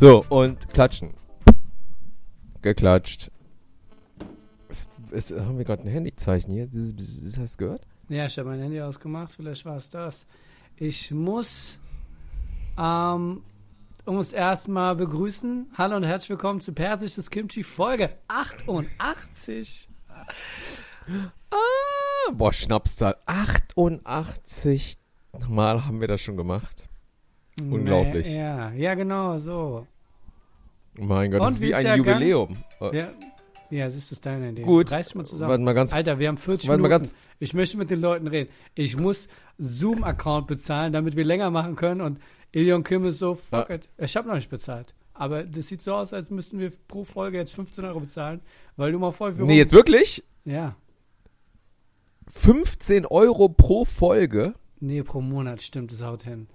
So, und klatschen. Geklatscht. Es, es, haben wir gerade ein Handyzeichen hier? Das, das, hast du gehört? Ja, ich habe mein Handy ausgemacht, vielleicht war es das. Ich muss ähm, uns erstmal begrüßen. Hallo und herzlich willkommen zu Persisches Kimchi Folge 88. Ah, boah, Schnapszahl. 88 Mal haben wir das schon gemacht. Unglaublich. Ja, ja, genau, so. Mein Gott, Und das ist wie wie ein Jubiläum. Äh, Ja, ja siehst du, ist deine Idee. Gut. Reiß mal zusammen. Warte mal ganz. Alter, wir haben 40 Warte mal Minuten. ganz- Ich möchte mit den Leuten reden. Ich muss Zoom-Account bezahlen, damit wir länger machen können. Und Ilion Kim ist so, fuck Ja. it. Ich habe noch nicht bezahlt. Aber das sieht so aus, als müssten wir pro Folge jetzt 15 Euro bezahlen, weil du mal voll für Nee, jetzt wirklich? Ja. 15 Euro pro Folge? Nee, pro Monat, stimmt, das haut hin.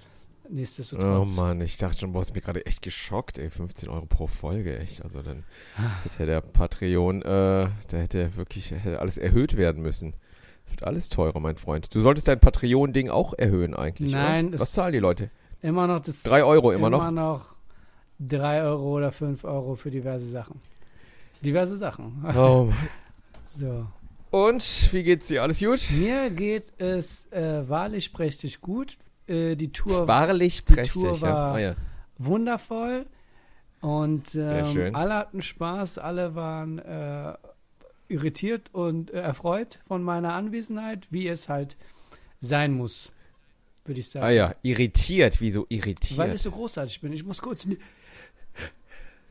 Oh Nichtsdestotrotz. Mann, ich dachte schon, boah, ist mir gerade echt geschockt, ey. 15 Euro pro Folge, echt. Also dann Ah. hätte der Patreon, äh, der hätte wirklich hätte alles erhöht werden müssen. Es wird alles teurer, mein Freund. Du solltest dein Patreon-Ding auch erhöhen eigentlich, Nein, oder? Was zahlen die Leute? Immer noch das. Drei Euro immer, immer noch? noch 3 Euro oder 5 Euro für diverse Sachen. Diverse Sachen. Oh Mann. So. Und, wie geht's dir? Alles gut? Mir geht es äh, wahrlich prächtig gut. Äh, die Tour Wahrlich die prächtig, Tour ja. war- Ah, ja. wundervoll. Und ähm, alle hatten Spaß, alle waren äh, irritiert und äh, erfreut von meiner Anwesenheit, wie es halt sein muss, würde ich sagen. Ah ja, irritiert. Wieso irritiert? Weil ich so großartig bin. Ich muss kurz nie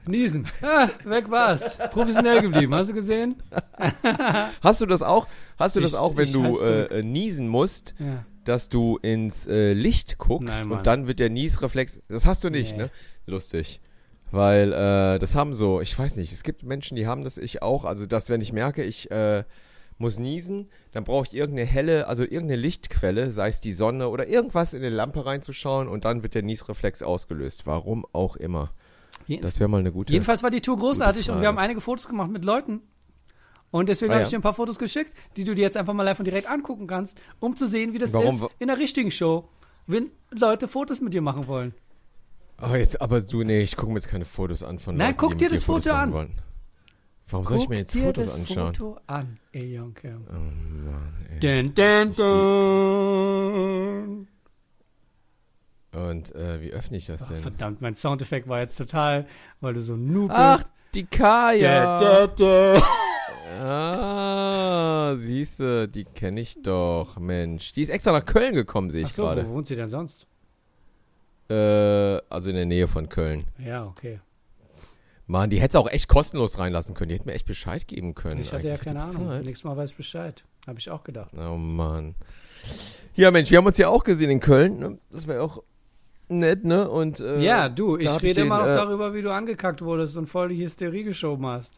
niesen. Ah, weg war's. Professionell geblieben. Hast du gesehen? Hast du das auch? Hast du das Ich- auch, wenn du äh, äh, niesen musst, Ja. Dass du ins äh, Licht guckst Nein, und dann wird der Niesreflex. Das hast du nicht, Nee. ne? Lustig. Weil äh, das haben so, ich weiß nicht, es gibt Menschen, die haben das, ich auch. Also, dass, wenn ich merke, ich äh, muss niesen, dann brauche ich irgendeine helle, also irgendeine Lichtquelle, sei es die Sonne oder irgendwas in eine Lampe reinzuschauen und dann wird der Niesreflex ausgelöst. Warum auch immer. Jeden- Das wäre mal eine gute. Jedenfalls war die Tour großartig und wir haben einige Fotos gemacht mit Leuten. Und deswegen Ah, habe ich dir ein paar Fotos geschickt, die du dir jetzt einfach mal live und direkt angucken kannst, um zu sehen, wie das Warum ist in der richtigen Show, wenn Leute Fotos mit dir machen wollen. Oh, jetzt, aber du, nee, ich gucke mir jetzt keine Fotos an von Nein, Leuten, guck dir das Fotos Foto an. Wollen. Warum soll ich mir jetzt dir Fotos das anschauen? Foto an, ey Jonke. Oh Mann, ey. Dun, dun, dun. Und äh, wie öffne ich das Ach, denn? verdammt, mein Soundeffekt war jetzt total, weil du so ein Noob Ach, bist. die Kaya. Da, da, da. Ah, siehste, die kenne ich doch, Mensch. Die ist extra nach Köln gekommen, sehe Ach ich so, wo gerade. wohnt sie denn sonst? Äh, also in der Nähe von Köln. Ja, okay. Mann, die hätte auch echt kostenlos reinlassen können. Die hätte mir echt Bescheid geben können. Ich hatte ja keine Ahnung. bezahlt. Nächstes Mal weiß ich Bescheid. Habe ich auch gedacht. Oh Mann. Ja, Mensch, wir haben uns ja auch gesehen in Köln. ne? Das wäre auch nett, ne? Und äh, ja, du, ich rede immer noch äh, darüber, wie du angekackt wurdest und voll die Hysterie geschoben hast.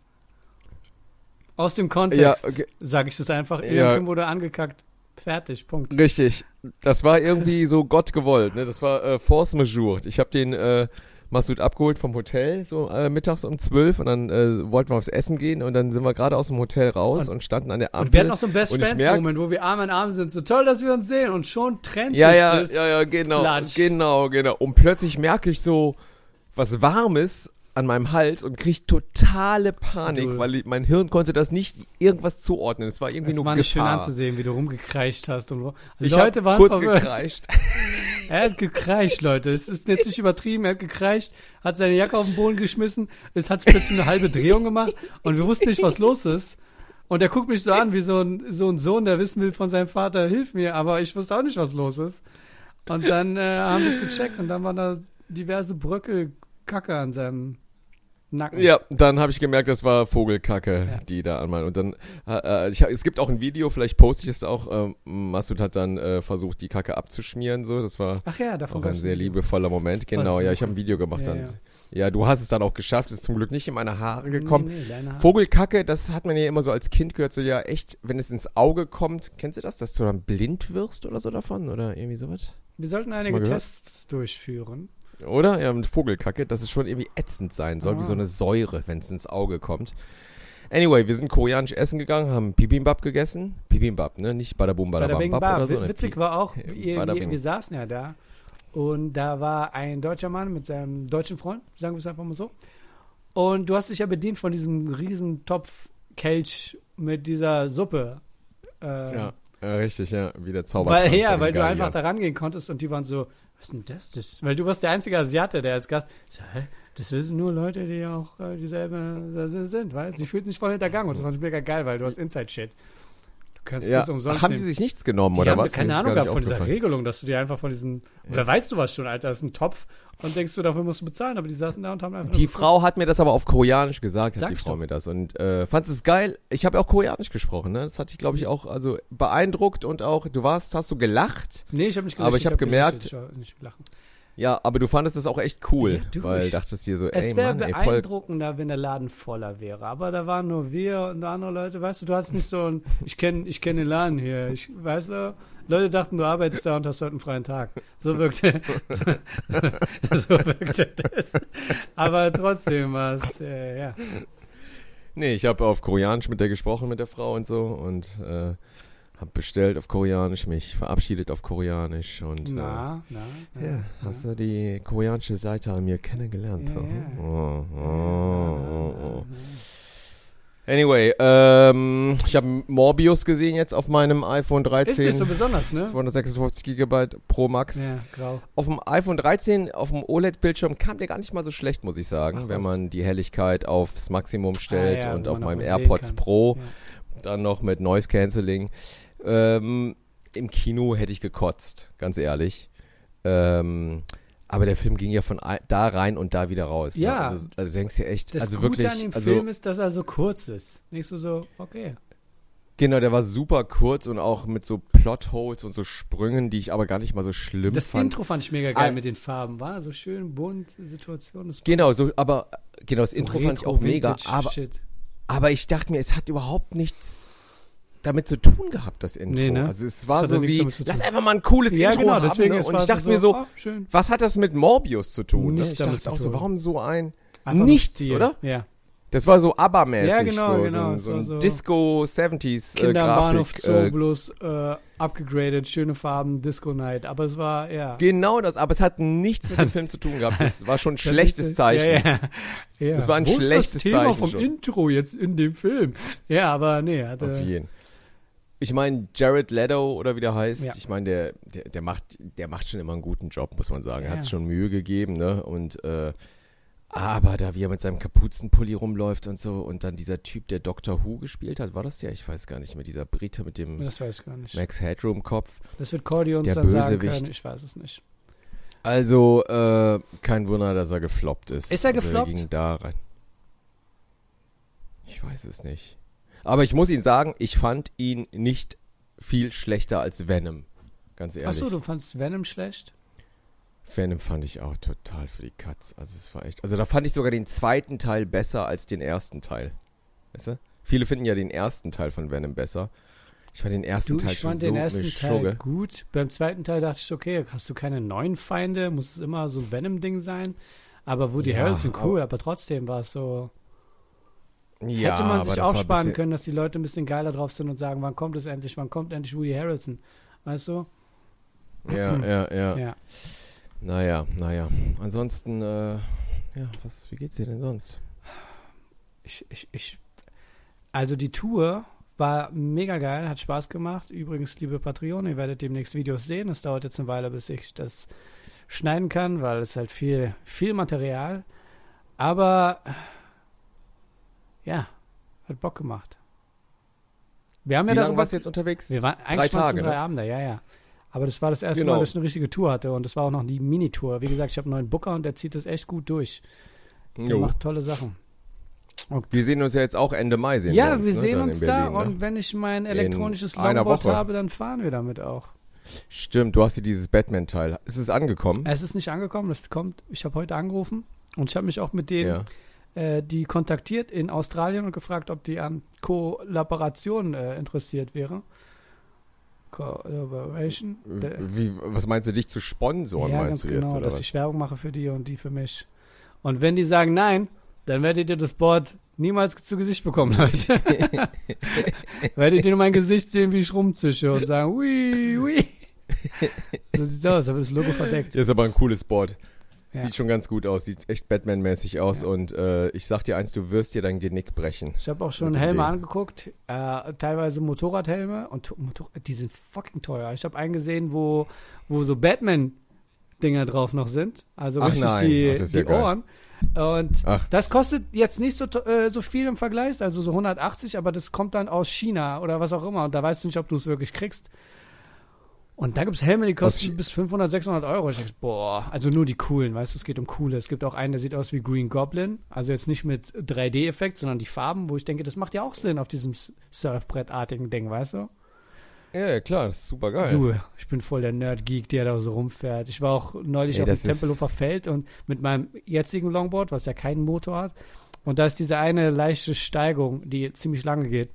Aus dem Kontext, Ja, okay. sage ich das einfach. Ja. Irgendwann wurde angekackt. Fertig, Punkt. Richtig. Das war irgendwie so Gott gewollt, ne? Das war äh, Force Majeure. Ich habe den äh, Masud abgeholt vom Hotel, so äh, mittags um 12 und dann äh, wollten wir aufs Essen gehen und dann sind wir gerade aus dem Hotel raus und, Und- standen an der Ampel. Und wir hatten auch so einen Best Und ich Friends merk- Moment, wo wir Arm in Arm sind. So toll, dass wir uns sehen. Und schon trennt ja, sich ja, das. ja, ja, genau, Flatsch. genau, genau. Und plötzlich merke ich so was Warmes an meinem Hals und kriege totale Panik, Du- weil ich, mein Hirn konnte das nicht irgendwas zuordnen. Es war irgendwie Es nur war nicht schön Gefahr. anzusehen, wie du rumgekreischt hast. Und wo- Ich Leute waren kurz verwirrt. gekreischt. Er hat gekreischt, Leute. Es ist jetzt nicht übertrieben. Er hat gekreischt, hat seine Jacke auf den Boden geschmissen. Es hat plötzlich eine halbe Drehung gemacht und wir wussten nicht, was los ist. Und er guckt mich so an wie so ein, so ein Sohn, der wissen will von seinem Vater, hilf mir. Aber ich wusste auch nicht, was los ist. Und dann äh, haben wir es gecheckt und dann waren da diverse Bröckel Kacke an seinem Nacken. Ja, dann habe ich gemerkt, das war Vogelkacke, Ja. die da an meinem. Und dann, äh, äh, ich, es gibt auch ein Video, vielleicht poste ich es auch. Ähm, Masud hat dann äh, versucht, die Kacke abzuschmieren, so. Das war Ach ja, davon auch ein sehr liebevoller Moment. Genau, ja, ich habe ein. Video gemacht Ja, dann. ja. Ja. du hast es dann auch geschafft. Es ist zum Glück nicht in meine Haare gekommen. Nee, nee, Haare. Vogelkacke, das hat man ja immer so als Kind gehört, so ja echt, wenn es ins Auge kommt, kennst du das, dass du dann blind wirst oder so davon? Oder irgendwie sowas? Wir sollten einige? Tests durchführen. Oder? Ja, mit Vogelkacke, dass es schon irgendwie ätzend sein soll, Ah. wie so eine Säure, wenn es ins Auge kommt. Anyway, wir sind koreanisch essen gegangen, haben Bibimbap gegessen. Bibimbap, ne? Nicht Badabum, Bei der Badabam, Bar. oder so. ne? Witzig war auch, wir, wir, wir saßen ja da Und da war ein deutscher Mann mit seinem deutschen Freund, sagen wir es einfach mal so. Und du hast dich ja bedient von diesem riesen Topf Kelch mit dieser Suppe. Äh, Ja, richtig, ja. Wie der Zauberstab. weil, ja, weil du einfach da rangehen konntest und die waren so, was ist denn das? das? Weil du warst der einzige Asiate, der als Gast, das wissen nur Leute, die auch äh, dieselbe das sind, weißt du? Die fühlten sich voll hintergangen und das fand ich mega geil, weil du hast Inside-Shit. Kannst Ja. das umsonst haben die nehmen. sich nichts genommen, Die oder haben was? keine Ahnung gehabt von dieser. Regelung, dass du dir einfach von diesen, oder weißt du was schon, Alter, das ist ein Topf und denkst du, dafür musst du bezahlen, aber die saßen da und haben einfach Die Frau hat mir das aber auf Koreanisch gesagt, Sag hat die ich Frau doch. mir das. Und äh, fand es geil. Ich habe auch Koreanisch gesprochen, ne? Das hat dich, glaube ich, auch also beeindruckt und auch, du warst, hast du gelacht? Nee, ich habe nicht Aber ich hab gemerkt- Ich war nicht lachen. Ja, aber du fandest es auch echt cool, Ja, du, weil ich- dachtest dir so, Es ey wäre Mann, ey, voll beeindruckender, wenn der Laden voller wäre. Aber da waren nur wir und andere Leute. Weißt du, du hast nicht so ein, ich kenne ich kenn den Laden hier. Ich, weißt du, Leute dachten, du arbeitest da und hast heute einen freien Tag. So wirkte, so wirkte das. Aber trotzdem war es, äh, ja. Nee, ich habe auf Koreanisch mit der gesprochen, mit der Frau und so und äh, habe bestellt auf Koreanisch, mich verabschiedet auf Koreanisch und Na, na, äh, na. ja, hast du die koreanische Seite an mir kennengelernt. Ja, so. Oh, oh, oh, oh. Anyway, ähm, ich habe Morbius gesehen jetzt auf meinem iPhone Ist 13. nicht so besonders, ne? 256 GB Pro Max. Ja, grau. Auf dem iPhone 13, auf dem OLED-Bildschirm kam der gar nicht mal so schlecht, muss ich sagen, Ach, wenn man die Helligkeit aufs Maximum stellt Ah, ja, und auf meinem AirPods. Pro Ja. dann noch mit Noise Cancelling. Ähm, Im Kino hätte ich gekotzt, ganz ehrlich. Ähm, aber der Film ging ja von da rein und da wieder raus. Ja. Ne? Also, also denkst du echt, Das also Gute wirklich, an dem also Film ist, dass er so kurz ist. Nicht so so, okay. genau, der war super kurz und auch mit so Plotholes und so Sprüngen, die ich aber gar nicht mal so schlimm Das fand. Intro fand ich mega geil Ah. mit den Farben. War so schön bunt, Situation. Das Genau, so, aber genau, das so Intro fand ich auch mega, aber Shit. Aber ich dachte mir, es hat überhaupt nichts damit zu tun gehabt, das Intro. Nee, ne? Also es war hat so wie, lass einfach mal ein cooles Ja, Intro genau, haben. deswegen ne? Und ich dachte so, mir so, oh, was hat das mit Morbius zu tun? Ne? Nichts Ich damit dachte zu auch so, warum so ein, Einfach nichts, Stil. oder? Ja. das war so ABBA-mäßig, Ja, genau, so, genau, so, so so- so Disco-70s äh, Kinder am Bahnhof. Zoo, Äh, bloß äh, upgegradet, schöne Farben, Disco Night. Aber es war, ja. genau das, aber es hat nichts mit dem Film zu tun gehabt. Das war schon ein schlechtes Zeichen. Ja, ja. ja. Das war ein Wo schlechtes ist das Thema Zeichen vom schon. Intro jetzt in dem Film. Ja, aber nee, Auf hatte, jeden. Ich meine, Jared Leto oder wie der heißt, Ja. ich meine, der, der, der, macht, der macht schon immer einen guten Job, muss man sagen. Er Ja, hat ja. schon Mühe gegeben, ne? Und äh, aber da wie er mit seinem Kapuzenpulli rumläuft und so und dann dieser Typ, der Doctor Who gespielt hat, war das der? Ich weiß gar nicht mehr. Dieser Brite mit dem das weiß ich gar nicht. Max Headroom-Kopf. Das wird Cordy uns Der dann sagen Bösewicht. können. Ich weiß es nicht. Also, äh, kein Wunder, dass er gefloppt ist. Ist er also, gefloppt? ging da rein. Ich weiß es nicht. Aber ich muss Ihnen sagen, ich fand ihn nicht viel schlechter als Venom. Ganz ehrlich. Achso, du fandst Venom schlecht? Venom fand ich auch total für die Katz. Also es war echt. Also da fand ich sogar den zweiten Teil besser als den ersten Teil. Weißt du? Viele finden ja den ersten Teil von Venom besser. Ich fand den ersten Du, Teil ich schon fand so den ersten Teil gut. Beim zweiten Teil dachte ich, okay, hast du keine neuen Feinde? Muss es immer so ein Venom-Ding sein? Aber Woody Ja, Harrelson cool, aber trotzdem war es so. Ja, hätte man sich aufsparen bisschen- können, dass die Leute ein bisschen geiler drauf sind und sagen, wann kommt es endlich, wann kommt endlich Woody Harrelson? Weißt du? Ja, ja, ja. Ja. Naja, naja. Ansonsten, äh, ja, was, wie geht's dir denn sonst? Ich, ich, ich, also die Tour war mega geil, hat Spaß gemacht. Übrigens, liebe Patreon, ihr werdet demnächst Videos sehen. Es dauert jetzt eine Weile, bis ich das schneiden kann, weil es halt viel, viel Material. Aber ja, hat Bock gemacht. Wir haben Wie ja darüber, warst du jetzt unterwegs? wir waren eigentlich es Tage, drei ne? Abende, ja, ja. Aber das war das erste Genau. Mal, dass ich eine richtige Tour hatte und das war auch noch die Minitour. Wie gesagt, ich habe einen neuen Booker und der zieht das echt gut durch. Der Jo. macht tolle Sachen. Wir sehen uns ja jetzt auch Ende Mai. Sehen Ja, wir, uns, wir ne, sehen dann uns in da Berlin, ne? und wenn ich mein elektronisches Longboard habe, dann fahren wir damit auch. Stimmt, du hast hier dieses Batman-Teil. Ist es angekommen? Es ist nicht angekommen, das kommt. Ich habe heute angerufen und ich habe mich auch mit denen, ja. Äh, die kontaktiert in Australien und gefragt, ob die an Kollaboration äh, interessiert wäre. Collaboration. Der- Wie, was meinst du, dich zu sponsoren, ja, meinst ganz du genau, jetzt? Dass was? ich Werbung mache für die und die für mich. Und wenn die sagen nein, dann werdet ihr das Board niemals zu Gesicht bekommen, Leute. werdet ihr nur mein Gesicht sehen, wie ich rumzische und sagen, ui, ui. So sieht's aus, aber das Logo verdeckt. Ist aber ein cooles Board. Ja. Sieht schon ganz gut aus, sieht echt Batman-mäßig aus Ja. und äh, ich sag dir eins, du wirst dir dein Genick brechen. Ich habe auch schon Helme Ding. angeguckt, äh, teilweise Motorradhelme und to- Motor die sind fucking teuer. Ich habe einen gesehen, wo, wo so Batman-Dinger drauf noch sind. Also Ach richtig nein, die, ach, ja die geil. Ohren. Und Ach. das kostet jetzt nicht so, äh, so viel im Vergleich, also so 180, aber das kommt dann aus China oder was auch immer. Und da weißt du nicht, ob du es wirklich kriegst. Und da gibt es Helme, die kosten Chi- bis 500, 600 Euro. Ich denk, boah, also nur die coolen, weißt du, es geht um coole. Es gibt auch einen, der sieht aus wie Green Goblin. Also jetzt nicht mit 3D-Effekt, sondern die Farben, wo ich denke, das macht ja auch Sinn auf diesem Surfbrettartigen Ding, weißt du? Ja, klar, das ist super geil. Du, ich bin voll der Nerd-Geek, der da so rumfährt. Ich war auch neulich Ey, auf dem Tempelhofer Feld und mit meinem jetzigen Longboard, was ja keinen Motor hat. Und da ist diese eine leichte Steigung, die ziemlich lange geht.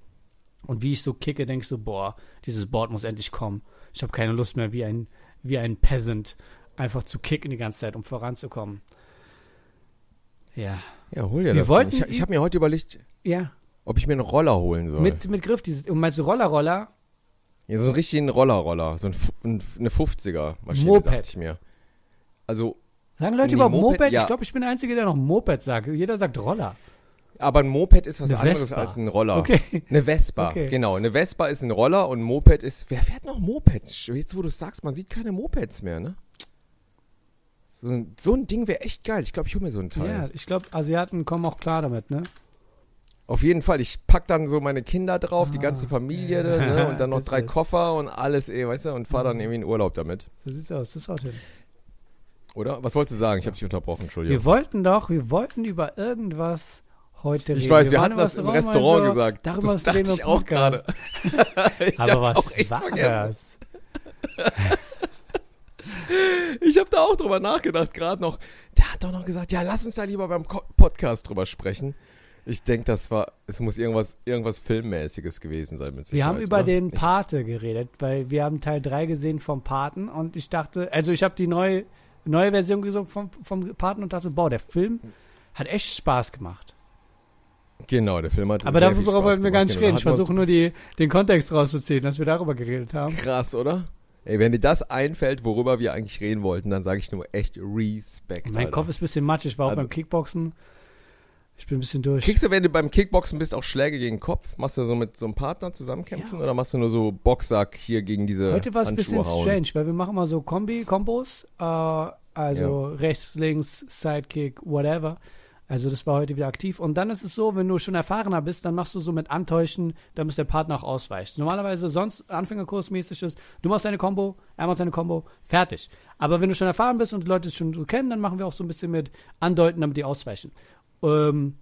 Und wie ich so kicke, denke ich so, boah, dieses Board muss endlich kommen. Ich habe keine Lust mehr, wie ein, wie ein Peasant einfach zu kicken die ganze Zeit, um voranzukommen. Ja. Ja, hol dir Wir das. wollten ich ich habe mir heute überlegt, Ja, ob ich mir einen Roller holen soll. mit, mit Griff. Dieses, und meinst du Roller-Roller? ja, so einen richtigen Roller-Roller. So ein, eine 50er-Maschine, Moped. dachte ich mir. Also, Sagen Leute Nee, überhaupt Moped, Moped? ja. Ich glaube, ich bin der Einzige, der noch Moped sagt. Jeder sagt Roller. Aber ein Moped ist was Eine anderes Vespa. als ein Roller. Okay. Eine Vespa, Okay. genau. Eine Vespa ist ein Roller und ein Moped ist. Wer fährt noch Mopeds? Jetzt, wo du sagst, man sieht keine Mopeds mehr, ne? So ein, so ein Ding wäre echt geil. Ich glaube, ich hole mir so ein Teil. Ja, ich glaube, Asiaten kommen auch klar damit, ne? Auf jeden Fall. Ich pack dann so meine Kinder drauf, die Ah, ganze Familie, ja. ne? Und dann noch Das drei ist- Koffer und alles, eh, weißt du, und fahr dann Mhm. irgendwie in Urlaub damit. So sieht's aus, das haut hin. Oder? Was wolltest du sagen? Ich habe dich unterbrochen, Entschuldigung. Wir wollten doch, wir wollten über irgendwas heute reden. Ich weiß, wir, waren hatten das im Restaurant, also, gesagt. Darüber das dachte wir ich auch gerade. Ich Aber was auch echt war vergessen. das? Ich habe da auch drüber nachgedacht, gerade noch. Der hat doch noch gesagt, ja, lass uns da lieber beim Podcast drüber sprechen. Ich denke, das war, es muss irgendwas, irgendwas Filmmäßiges gewesen sein mit Sicherheit. Wir haben über oder? den Ich- Pate geredet, weil wir haben Teil 3 gesehen vom Paten und ich dachte, also ich habe die neue, neue Version gesehen vom, vom Paten und dachte, boah, der Film hat echt Spaß gemacht. Genau, der Film hat Aber darüber wollten wir gar gemacht, nicht genau. reden. Ich versuche nur die, den Kontext rauszuziehen, dass wir darüber geredet haben. Krass, oder? Ey, wenn dir das einfällt, worüber wir eigentlich reden wollten, dann sage ich nur echt Respekt. Mein Alter. Kopf ist ein bisschen matsch. Ich war auch Also- beim Kickboxen. Ich bin ein bisschen durch. Kriegst du, wenn du beim Kickboxen bist, auch Schläge gegen den Kopf? Machst du so mit so einem Partner zusammenkämpfen Ja. oder machst du nur so Boxsack hier gegen diese Heute war es ein bisschen hauen? strange, weil wir machen mal so Kombi, Kombos, äh, also rechts, links, Sidekick, whatever. Also das war heute wieder aktiv. Und dann ist es so, wenn du schon erfahrener bist, dann machst du so mit Antäuschen, dann muss der Partner auch ausweichen. Normalerweise sonst Anfängerkursmäßig ist, du machst deine Combo, er macht seine Combo, fertig. Aber wenn du schon erfahren bist und die Leute es schon so kennen, dann machen wir auch so ein bisschen mit Andeuten, damit die ausweichen. Ähm,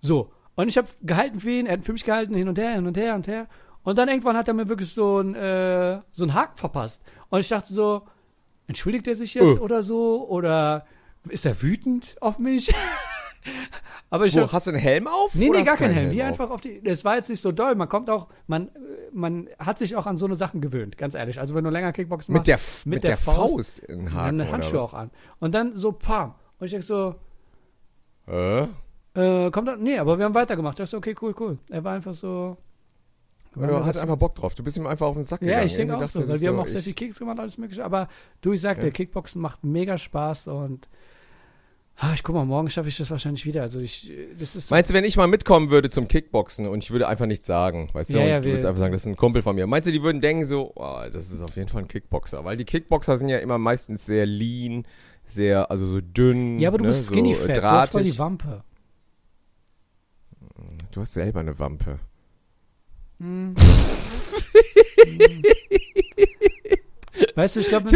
so. Und ich habe gehalten für ihn, er hat für mich gehalten, hin und her, hin und her, und her. Und dann irgendwann hat er mir wirklich so ein, äh, so einen Haken verpasst. Und ich dachte so, entschuldigt er sich jetzt Oh. oder so? Oder ist er wütend auf mich? Aber ich Wo, hab, hast du einen Helm auf? Nee, nee, gar keinen Helm. Auf? einfach auf die. Das war jetzt nicht so doll. Man kommt auch, man, äh, man hat sich auch an so eine Sachen gewöhnt, ganz ehrlich. Also wenn du länger Kickboxen Mit machst, der, F- mit mit der der, Faust Faust, in dann Haken eine Handschuhe auch an. Und dann so pam. Und ich denke so? Äh? äh, kommt dann, nee, aber wir haben weitergemacht. Ich dachte, so, okay, cool, cool. Er war einfach so. Oder du hattest einfach Bock drauf. Du bist ihm einfach auf den Sack Ja, gegangen. ich denke auch so, weil wir haben auch sehr viel Kicks gemacht, alles mögliche. Aber du, ich sag Ja. dir, Kickboxen macht mega Spaß und ah, ich guck mal, morgen schaffe ich das wahrscheinlich wieder. Also ich, das ist so, Meinst du, wenn ich mal mitkommen würde zum Kickboxen und ich würde einfach nichts sagen, weißt du, Ja, du würdest einfach sagen, das ist ein Kumpel von mir. Meinst du, die würden denken so, oh, das ist auf jeden Fall ein Kickboxer, weil die Kickboxer sind ja immer meistens sehr lean, sehr, also so dünn, ja, aber du ne, bist skinny so, äh, fat, du hast voll drahtig. die Wampe. Du hast selber eine Wampe. Hm. weißt du, ich glaube.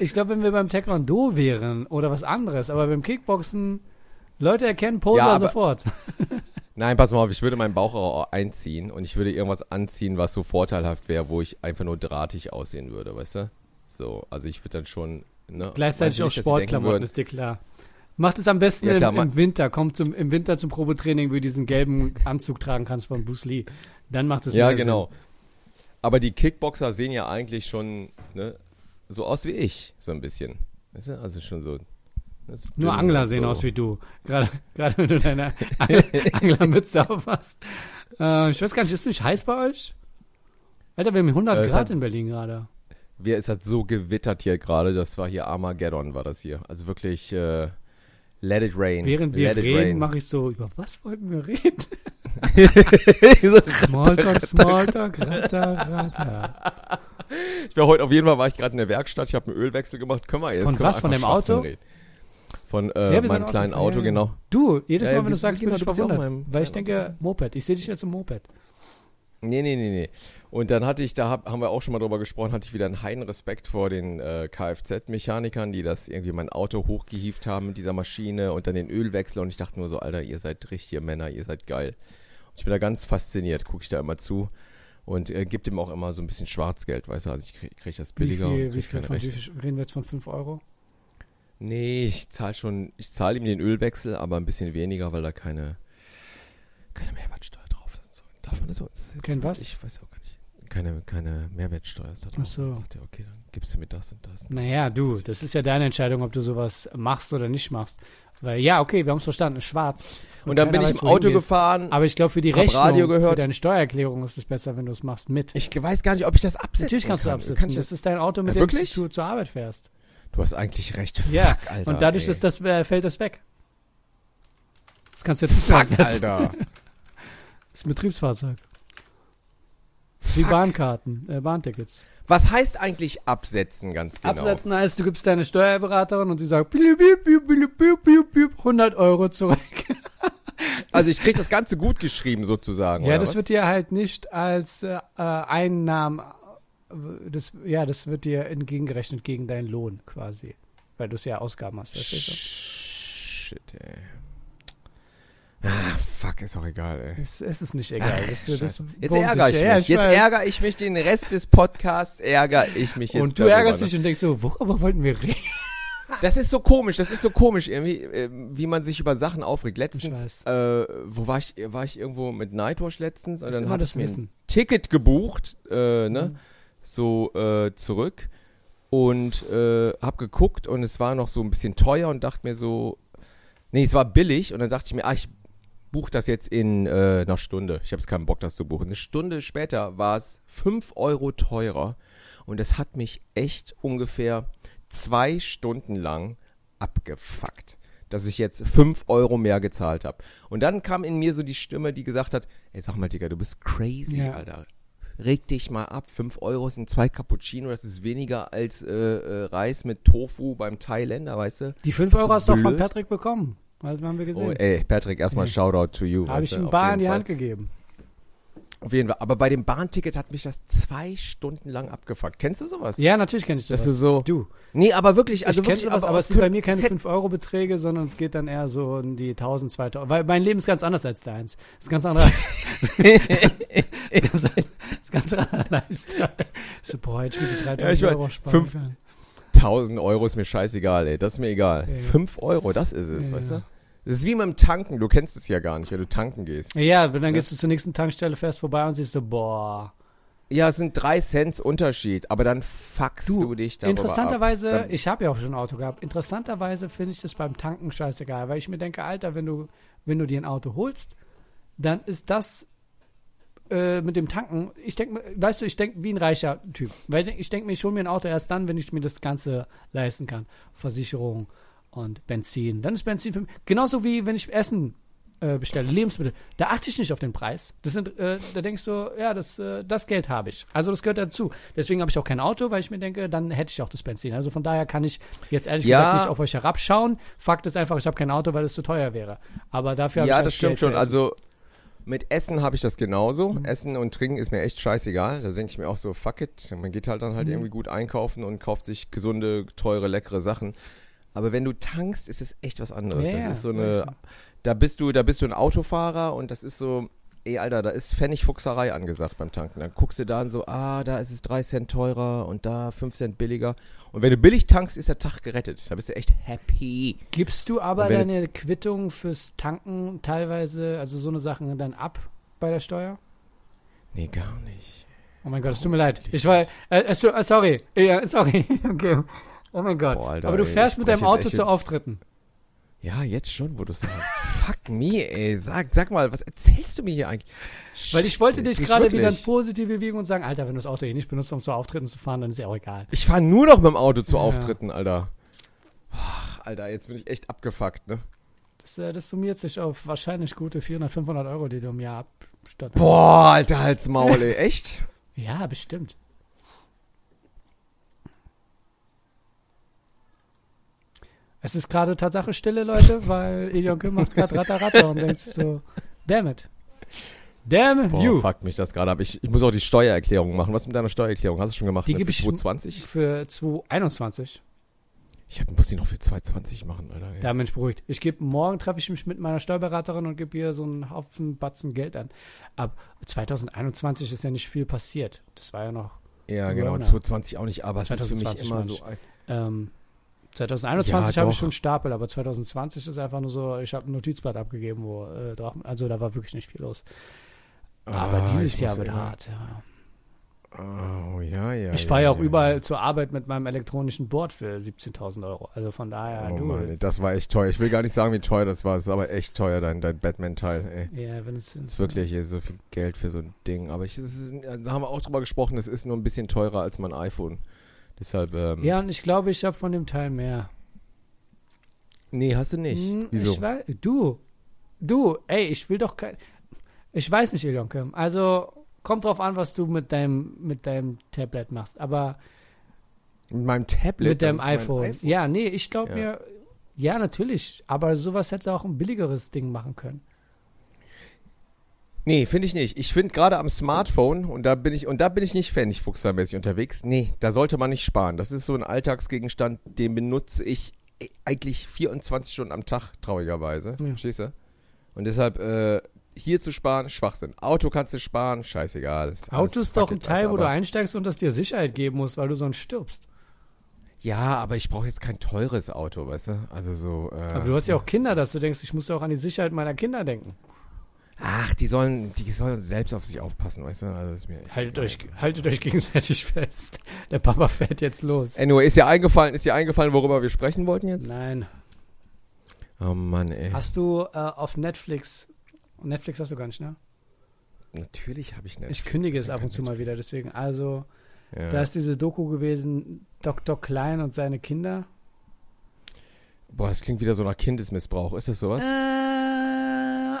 Ich glaube, wenn wir beim Taekwondo wären oder was anderes, aber beim Kickboxen, Leute erkennen Poser Ja, sofort. Nein, pass mal auf, ich würde meinen Bauch auch einziehen und ich würde irgendwas anziehen, was so vorteilhaft wäre, wo ich einfach nur drahtig aussehen würde, weißt du? So, also ich würde dann schon. Ne, Gleichzeitig auch Sportklamotten, ist dir klar. Macht es am besten Ja, klar, im, im Winter. Kommt zum, im Winter zum Probetraining, wo du diesen gelben Anzug tragen kannst von Bruce Lee. Dann macht es Ja, genau. Aber die Kickboxer sehen ja eigentlich schon ne, so aus wie ich, so ein bisschen. Weißt du? Also schon so. Nur Angler sehen so. aus wie du. Gerade gerade wenn du deine Angler- Anglermütze auf hast. Äh, ich weiß gar nicht, ist es nicht heiß bei euch? Alter, wir haben 100 Äh, Grad in Berlin gerade. Wir, es hat so gewittert hier gerade, das war hier Armageddon, war das hier. Also wirklich, äh, let it rain. Während wir let reden, mache ich so, über was wollten wir reden? So, Smalltalk, Smalltalk, ratter, ratter. ich war heute auf jeden Fall, war ich gerade in der Werkstatt, ich habe einen Ölwechsel gemacht. Können wir jetzt Von was? Von dem Auto? Reden. Von äh, Ja, meinem Auto kleinen Auto, ja, genau. Du, jedes Mal, wenn du sagst, bin ich verwundert. Weil ich denke, Moped. Ich sehe dich jetzt im Moped. Nee, nee, nee, nee. Und dann hatte ich, da hab, haben wir auch schon mal drüber gesprochen, hatte ich wieder einen heiden Respekt vor den äh, Kfz-Mechanikern, die das irgendwie mein Auto hochgehievt haben mit dieser Maschine und dann den Ölwechsel und ich dachte nur so, Alter, ihr seid richtige Männer, ihr seid geil. Und ich bin da ganz fasziniert, gucke ich da immer zu und äh, gebe dem auch immer so ein bisschen Schwarzgeld, weißt du, also ich kriege krieg das Wie billiger viel, und wie viel, von, wie viel reden wir jetzt von 5 Euro? Nee, ich zahle schon, ich zahle ihm den Ölwechsel, aber ein bisschen weniger, weil da keine, keine Mehrwertsteuer drauf ist. So, darf man das so? Kein was? Ich weiß auch gar nicht. Keine, keine Mehrwertsteuer ist da drauf. Ach so. Sagt er, okay, dann gibst du mir das und das. Naja, du, das ist ja deine Entscheidung, ob du sowas machst oder nicht machst. Weil, ja, okay, wir haben es verstanden, schwarz. Und, dann bin ich im Auto gefahren. Aber ich glaube, für die Rechnung, Radio für gehört. deine Steuererklärung ist es besser, wenn du es machst mit. ich weiß gar nicht, ob ich das absetzen Natürlich kannst du kann. absitzen. Kann ich das ist dein Auto, mit Ja, dem wirklich? du zu, zur Arbeit fährst. du hast eigentlich recht. Ja, Fuck, Alter. Und dadurch ist das, äh, fällt das weg. Das kannst du jetzt nicht Fuck. Alter. Das ist ein Betriebsfahrzeug. Wie. Bahnkarten, äh, Bahntickets. Was heißt eigentlich absetzen ganz genau? Absetzen heißt, du gibst deine Steuerberaterin und sie sagt, piep, piep, piep, piep, piep, piep, piep, 100 Euro zurück. Also ich krieg das Ganze gut geschrieben sozusagen. Ja, das was? wird dir halt nicht als äh, äh, Einnahmen, äh, das, ja, das wird dir entgegengerechnet gegen deinen Lohn quasi. Weil du es ja Ausgaben hast? Shit, ey. Ah, fuck, ist auch egal, ey. Es, es ist nicht egal. Das, das Scheiße. Jetzt ärgere ich Ja, mich. Jetzt ärgere ich mich den Rest des Podcasts, ärgere ich mich jetzt. Und du ärgerst dich und denkst so, worüber wollten wir reden? Das ist so komisch, das ist so komisch irgendwie, äh, wie man sich über Sachen aufregt. Ich Letztens, äh, wo war ich, war ich irgendwo mit Nightwash letztens und Das dann habe das ich mir ein. Ticket gebucht, äh, ne, Mhm. so äh, zurück und äh, hab geguckt und es war noch so ein bisschen teuer und dachte mir so, nee, es war billig und dann dachte ich mir, ah, ich buche das jetzt in äh, einer Stunde. Ich habe jetzt keinen Bock, das zu buchen. Eine Stunde später war es 5 Euro teurer und es hat mich echt ungefähr zwei Stunden lang abgefuckt, dass ich jetzt 5 Euro mehr gezahlt habe. Und dann kam in mir so die Stimme, die gesagt hat, ey, sag mal, Digga, du bist crazy, Ja. Alter. Reg dich mal ab. 5 Euro sind zwei Cappuccino, das ist weniger als äh, äh, Reis mit Tofu beim Thailänder, weißt du? Die 5 Bist Euro hast du auch von? Patrick bekommen. Also haben wir Oh, gesehen. ey, Patrick, erstmal. Shoutout to you. Habe ich ihm bar in die Fall. Hand gegeben. Auf jeden Fall. Aber bei dem Bahnticket hat mich das zwei Stunden lang abgefuckt. Kennst du sowas? Ja, natürlich kenne ich sowas. Das ist so. du. Nee, aber wirklich, also ich kenne sowas, aber, aus es sind bei mir keine Z- 5-Euro-Beträge, sondern es geht dann eher so in die 1000, 2000. Weil mein Leben ist ganz anders als deins. Ist ganz das ist ganz anderer Lifestyle. So, boah, ich mir die 3000 Ja, ich Euro sparen fünf-. 1000 Euro ist mir scheißegal, ey. Das ist mir egal. Ja, ja. 5 Euro, das ist es, Ja, weißt du? Das ist wie dem Tanken. Du kennst es ja gar nicht, wenn du tanken gehst. Ja, und dann gehst du zur nächsten Tankstelle, fährst vorbei und siehst so, boah. Ja, es sind 3 Cent Unterschied, aber dann fuckst du, Du, dich darüber Interessanterweise, ab. ich habe ja auch schon ein Auto gehabt, interessanterweise finde ich das beim Tanken scheißegal, weil ich mir denke, Alter, wenn du, wenn du dir ein Auto holst, dann ist das äh, mit dem Tanken, ich denke, weißt du, ich denke wie ein reicher Typ. Weil ich denke mir, ich hole mir ein Auto erst dann, wenn ich mir das Ganze leisten kann. Versicherung und Benzin. Dann ist Benzin für mich. Genauso wie wenn ich Essen äh, bestelle, Lebensmittel. Da achte ich nicht auf den Preis. Das sind, äh, da denkst du, ja, das, äh, das Geld habe ich. Also das gehört dazu. Deswegen habe ich auch kein Auto, weil ich mir denke, dann hätte ich auch das Benzin. Also von daher kann ich jetzt ehrlich Ja. gesagt nicht auf euch herabschauen. Fakt ist einfach, ich habe kein Auto, weil es zu teuer wäre. Aber dafür habe ich Ja, halt das stimmt Geld schon. Also mit Essen habe ich das genauso. Mhm. Essen und Trinken ist mir echt scheißegal. Da denke ich mir auch so, fuck it. Man geht halt dann halt Mhm. irgendwie gut einkaufen und kauft sich gesunde, teure, leckere Sachen. Aber wenn du tankst, ist es echt was anderes. Ja, das ist so eine, da bist du, da bist du ein Autofahrer und das ist so, ey Alter, da ist Pfennigfuchserei angesagt beim Tanken. Dann guckst du da und so, ah, da ist es 3 Cent teurer und da 5 Cent billiger. Und wenn du billig tankst, ist der Tag gerettet. Da bist du echt happy. Gibst du aber deine Quittung fürs Tanken teilweise, also so eine Sachen dann ab bei der Steuer? Nee, gar nicht. Oh mein Gott, es tut mir leid. Ich war, äh, äh, sorry, ja, sorry. Okay. Oh mein Gott. Boah, Alter, aber du ey, fährst ich mit deinem Auto zu Auftritten. Ja, jetzt schon, wo du sagst. Fuck me, ey. Sag, sag mal, was erzählst du mir hier eigentlich? Weil ich wollte dich gerade wieder ins Positive wiegen und sagen, Alter, wenn du das Auto eh nicht benutzt, um zu Auftritten zu fahren, dann ist ja auch egal. Ich fahre nur noch mit dem Auto zu Ja. Auftritten, Alter. Ach, Alter, jetzt bin ich echt abgefuckt, ne? Das, äh, das summiert sich auf wahrscheinlich gute 400, 500 Euro, die du im Jahr abstatterst. Boah, alter Halsmaul, ey. Echt? Ja, bestimmt. Es ist gerade Tatsache Stille, Leute, weil Ilionke macht gerade Ratter Ratter und denkt so, damn it. Damn Boah, you. fuck mich das gerade ab. Ich, ich muss auch die Steuererklärung machen. Was mit deiner Steuererklärung? Hast du schon gemacht? Die ne? gebe ich- 220? Für 2021. Ich hab, muss die noch für 220 machen, Alter. ey. Da bin ich beruhigt. Ich gebe morgen treffe ich mich mit meiner Steuerberaterin und gebe ihr so einen Haufen Batzen Geld an. Ab 2021 ist ja nicht viel passiert. Das war ja noch Ja, genau. Corona. 220 auch nicht, aber es ist für mich 2020 immer so. Ähm, 2021 Ja, habe ich schon Stapel, aber 2020 ist einfach nur so, ich habe ein Notizblatt abgegeben, wo äh, drauf, also da war wirklich nicht viel los. Aber Ah, dieses Jahr wird hart. Ja. Oh, ja, ja. ich fahre ja auch überall zur Arbeit mit meinem elektronischen Board für 17.000 Euro. Also von daher, Oh du. Mann, das- war echt teuer. Ich will gar nicht sagen, wie teuer das war. Es ist aber echt teuer, dein, dein Batman-Teil, ey. ja, wenn es Das ist wirklich ey, so viel Geld für so ein Ding. Aber ich, es ist, da haben wir auch drüber gesprochen, es ist nur ein bisschen teurer als mein iPhone. Deshalb, ähm, Ja, und ich glaube, ich habe von dem Teil mehr. Nee, hast du nicht. Hm, Wieso? Ich weiß, du, du, ey, ich will doch kein. Ich weiß nicht, Ilonke. Also kommt drauf an, was du mit deinem mit deinem Tablet machst. Aber Mit meinem Tablet. mit deinem mein iPhone. Ja, nee, ich glaube Ja. mir. Ja, natürlich. Aber sowas hätte auch ein billigeres Ding machen können. Nee, finde ich nicht. Ich finde gerade am Smartphone, und da bin ich, und da bin ich nicht fannig fuchsermäßig unterwegs, nee, da sollte man nicht sparen. Das ist so ein Alltagsgegenstand, den benutze ich eigentlich 24 Stunden am Tag, traurigerweise. Ja. Verstehst du? Und deshalb, äh, hier zu sparen, Schwachsinn. Auto kannst du sparen, scheißegal. Ist Auto ist doch ein Teil, wo du einsteigst und das dir Sicherheit geben musst, weil du sonst stirbst. Ja, aber ich brauche jetzt kein teures Auto, weißt du? Also so. Äh, Aber du hast ja auch Kinder, dass du denkst, ich muss ja auch an die Sicherheit meiner Kinder denken. Ach, die sollen, die sollen selbst auf sich aufpassen, weißt du? Also das ist mir echt Haltet euch, haltet euch gegenseitig fest. Der Papa fährt jetzt los. Anyway, ist dir eingefallen, ist dir eingefallen, worüber wir sprechen wollten jetzt? Nein. Oh Mann, ey. Hast du äh, auf Netflix, Netflix hast du gar nicht, ne? Natürlich habe ich nicht. Ich kündige es ab und zu mal wieder, deswegen. Also, Ja. da ist diese Doku gewesen, Dr. Klein und seine Kinder. Boah, das klingt wieder so nach Kindesmissbrauch. Ist das sowas? Äh,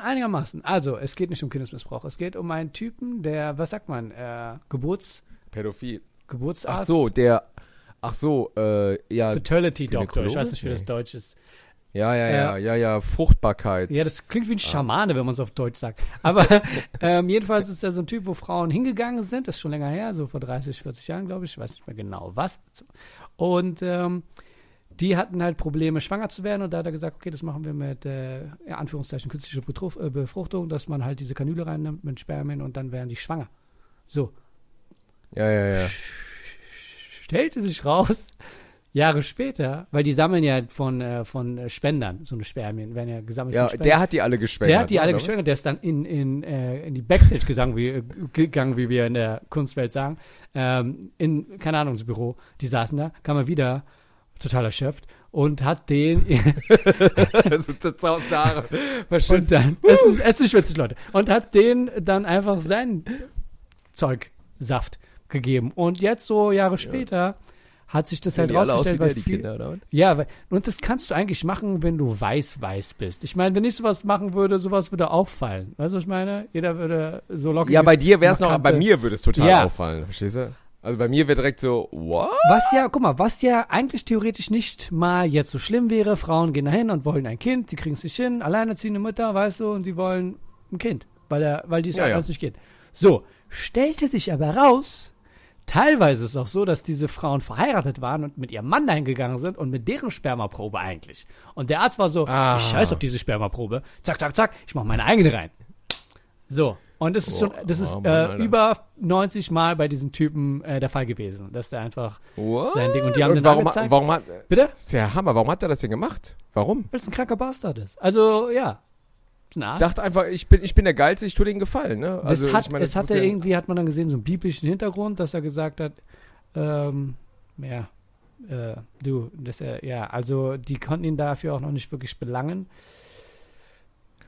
einigermaßen. Also, es geht nicht um Kindesmissbrauch. Es geht um einen Typen, der, was sagt man, äh, Geburts, Pädophil. Geburtsarzt. Ach so, der. Ach so, äh, ja. Fertility Doctor. Ich weiß nicht, wie das. Deutsch ist. Ja, ja, ja, ja, ja. Fruchtbarkeit. Ja, das klingt wie ein Schamane, wenn man es auf Deutsch sagt. Aber ähm, jedenfalls ist er so ein Typ, wo Frauen hingegangen sind. Das ist schon länger her, so vor 30, 40 Jahren, glaube ich. Ich weiß nicht mehr genau was. Und ähm, die hatten halt Probleme, schwanger zu werden. Und da hat er gesagt, okay, das machen wir mit, äh, Anführungszeichen, künstlicher Betruf, äh, Befruchtung, dass man halt diese Kanüle reinnimmt mit Spermien und dann werden die schwanger. So, Ja, ja, ja. stellte sich raus, Jahre später, weil die sammeln ja von, äh, von Spendern, so eine Spermien, werden ja gesammelt Ja, der hat die alle geschwängert. Der hat die ne, alle geschwängert, der ist dann in, in, äh, in die Backstage gegangen wie, gegangen, wie wir in der Kunstwelt sagen. Ähm, in, keine Ahnung, ins Büro. Die saßen da, kam er wieder, total erschöpft, und hat den, so zerzauste Haare. und Verschützt. dann, es ist, es ist schwitzig, Leute, und hat den dann einfach sein Zeug, Saft gegeben. Und jetzt, so Jahre später, hat sich das Sehen halt rausgestellt, weil viel, Kinder, oder? Ja, weil, und das kannst du eigentlich machen, wenn du weiß-weiß bist. Ich meine, wenn ich sowas machen würde, sowas würde auffallen. Weißt du, was ich meine? Jeder würde so locker. Ja, bei dir wäre es noch, bei mir würde es total Ja. auffallen, verstehst du? Also bei mir wäre direkt so, what? Was ja, guck mal, was ja eigentlich theoretisch nicht mal jetzt so schlimm wäre. Frauen gehen dahin und wollen ein Kind, die kriegen es nicht hin, alleinerziehende Mütter, weißt du, und die wollen ein Kind, weil, der, weil die es Ja, ja, ja. nicht geht. So, stellte sich aber raus, teilweise ist es auch so, dass diese Frauen verheiratet waren und mit ihrem Mann dahin gegangen sind und mit deren Spermaprobe eigentlich. Und der Arzt war so, Ah. ich scheiß auf diese Spermaprobe, zack, zack, zack, ich mach meine eigene rein. So. Und das ist Boah, schon, das ist oh Mann, äh, über 90 Mal bei diesem Typen äh, der Fall gewesen, dass der einfach what? sein Ding. Und die haben den warum, angezeigt. warum hat, Bitte? ist ja Hammer, warum hat er das denn gemacht? Warum? Weil es ein kranker Bastard ist. Also, ja. Ein Arzt. dachte einfach, ich bin, ich bin der Geilste, ich tue denen gefallen, ne? Also, das hat, ich meine, es das hatte muss ja- irgendwie, hat man dann gesehen, so einen biblischen Hintergrund, dass er gesagt hat, ähm, ja, äh, du, das, äh, ja, also die konnten ihn dafür auch noch nicht wirklich belangen.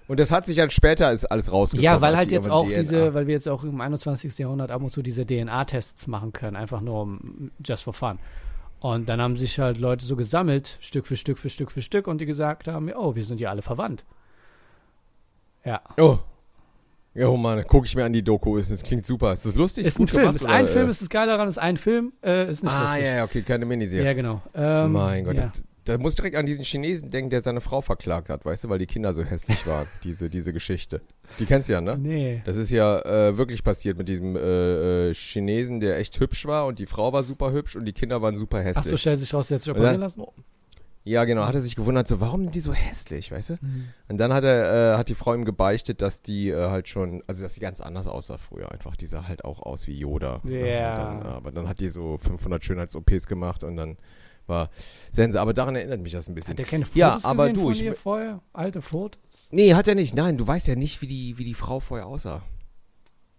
Und das hat sich dann später ist alles rausgekommen. Ja, weil halt jetzt auch DNA diese, weil wir jetzt auch im 21. Jahrhundert ab und zu diese DNA-Tests machen können, einfach nur um just for fun. Und dann haben sich halt Leute so gesammelt, Stück für Stück für Stück für Stück, und die gesagt haben, oh, wir sind ja alle verwandt. Ja. Oh. Ja, oh Mann, gucke ich mir an die Doku. Es klingt super. Ist das lustig? Ist ein gut Film. gemacht, Ist ein äh, Film ist das Geile daran, ist ein Film, äh, ist nicht Ah, lustig. ja, ja, okay, keine Miniserie. Ja, genau. Ähm, mein Gott, ja. das, da muss ich direkt an diesen Chinesen denken, der seine Frau verklagt hat, weißt du, weil die Kinder so hässlich waren. diese, diese Geschichte. Die kennst du ja, ne? Nee. Das ist ja äh, wirklich passiert mit diesem äh, äh, Chinesen, der echt hübsch war und die Frau war super hübsch und die Kinder waren super hässlich. Ach so, stellt sich raus, der hat sich operieren lassen? ja, genau, hat er sich gewundert, so, warum sind die so hässlich, weißt du? Mhm. Und dann hat er, äh, hat die Frau ihm gebeichtet, dass die äh, halt schon, also dass sie ganz anders aussah früher einfach. Die sah halt auch aus wie Yoda. Ja. Und Dann, aber dann hat die so 500 Schönheits-OPs gemacht und dann war Sense. Aber daran erinnert mich das ein bisschen. Hat der keine Fotos Ja, aber gesehen du, von ich mö- vorher? Alte Fotos? Nee, hat er nicht. Nein, du weißt ja nicht, wie die, wie die Frau vorher aussah.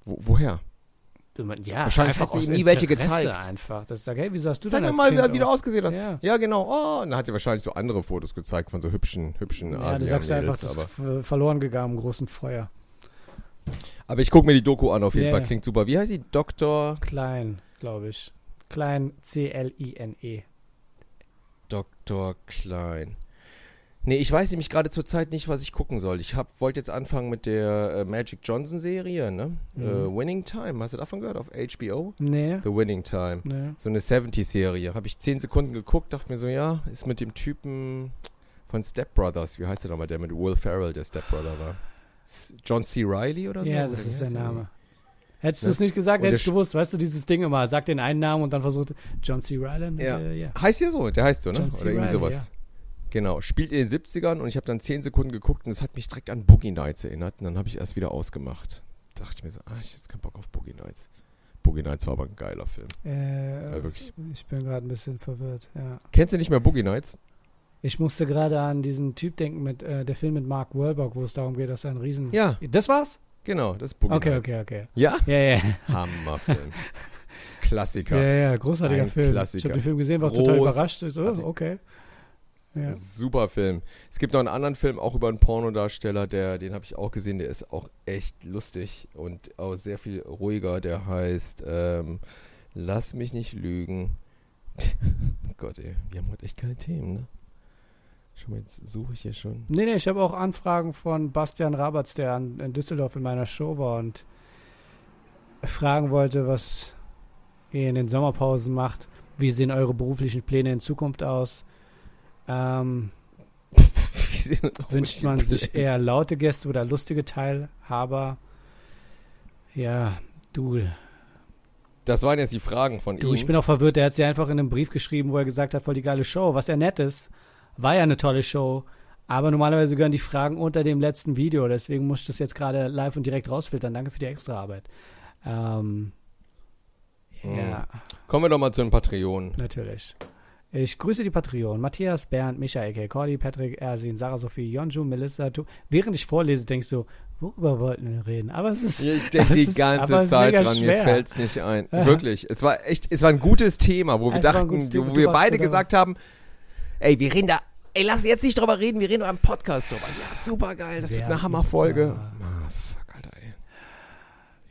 Wo, woher? Ja, Wahrscheinlich hat sie ihm nie welche Interesse gezeigt. einfach. Das ist sag, hey, wie sahst du Sag denn mir mal, kind wie du aus? ausgesehen hast. Ja. Ja, genau. Oh, und dann hat sie wahrscheinlich so andere Fotos gezeigt von so hübschen, hübschen Ja, du sagst einfach, das ist verloren gegangen im großen Feuer. aber ich gucke mir die Doku an, auf jeden Ja, Fall. Klingt super. Wie heißt sie? Dr. Klein, glaube ich. Klein C-L-I-N-E. Dr. Klein. Nee, ich weiß nämlich gerade zur Zeit nicht, was ich gucken soll. Ich wollte jetzt anfangen mit der äh, Magic Johnson Serie, ne? Mhm. Äh, Winning Time. Hast du davon gehört? Auf HBO? Nee. The Winning Time. Nee. So eine 70-Serie. Habe ich 10 Sekunden geguckt, dachte mir so, ja, ist mit dem Typen von Step Brothers. Wie heißt der nochmal? Der mit Will Ferrell, der Step Brother war. John C. Riley oder so? Ja, Oder das wie ist der? Name. Hättest du Ne? es nicht gesagt, hättest du gewusst. Weißt du, dieses Ding immer, sag den einen Namen und dann versucht John C. Ryland. Ja. Äh, ja. Heißt ja so, der heißt so, ne? John C. Oder irgendwie Reilly, sowas. Genau, spielt in den 70ern und ich habe dann 10 Sekunden geguckt und es hat mich direkt an Boogie Nights erinnert und dann habe ich erst wieder ausgemacht. Dachte ich mir so, ah, ich hab jetzt keinen Bock auf Boogie Nights. Boogie Nights war aber ein geiler Film. Äh, Ja, wirklich. ich bin gerade ein bisschen verwirrt, ja. Kennst du nicht mehr Boogie Nights? Ich musste gerade an diesen Typ denken mit äh, der Film mit Mark Wahlberg, wo es darum geht, dass er ein Riesen. Ja, Das war's? Genau, das ist Boogie Okay, Nights. okay, okay. Ja? Ja, ja. Hammerfilm. Ja, Klassiker. ja, großartiger Ein Film. Ich Klassiker. habe den Film gesehen, war total Groß- überrascht. Ich so, Artig. oh, okay. Ja. Super Film. Es gibt noch einen anderen Film, auch über einen Pornodarsteller, der, den habe ich auch gesehen, der ist auch echt lustig und auch sehr viel ruhiger. Der heißt ähm, Lass mich nicht lügen. Gott, ey, wir haben heute echt keine Themen, ne? Schon mal, jetzt suche ich hier schon. Nee, nee, ich habe auch Anfragen von Bastian Rabatz, der an, in Düsseldorf in meiner Show war und fragen wollte, was ihr in den Sommerpausen macht. Wie sehen eure beruflichen Pläne in Zukunft aus? Ähm, wünscht man sich eher laute Gäste oder lustige Teilhaber? Ja, du, Das waren jetzt die Fragen von du ihm. ich bin auch verwirrt. Er hat sie einfach in einem Brief geschrieben, wo er gesagt hat, voll die geile Show. Was ja nett ist, war ja eine tolle Show. Aber normalerweise gehören die Fragen unter dem letzten Video. Deswegen muss ich das jetzt gerade live und direkt rausfiltern. Danke für die Extraarbeit. Ähm, ja, Kommen wir doch mal zu den Patreonen. natürlich. Ich grüße die Patreon. Matthias, Bernd, Michael, K. Cordy, Patrick, Ersin, Sarah Sophie, Jonju, Melissa. Tu. Während ich vorlese, denkst du, worüber wollten wir reden? Aber es ist. Ich denke die es ist- ganze es Zeit dran, mir schwer. fällt's nicht ein. Wirklich. Es war echt, es war ein gutes Thema, wo wir Es dachten, wo du wir beide so gesagt haben, ey, wir reden da, ey, lass jetzt nicht drüber reden, wir reden beim Podcast drüber. Ja, super geil, das wird Wer- eine Hammerfolge. Ah, fuck, Alter, ey.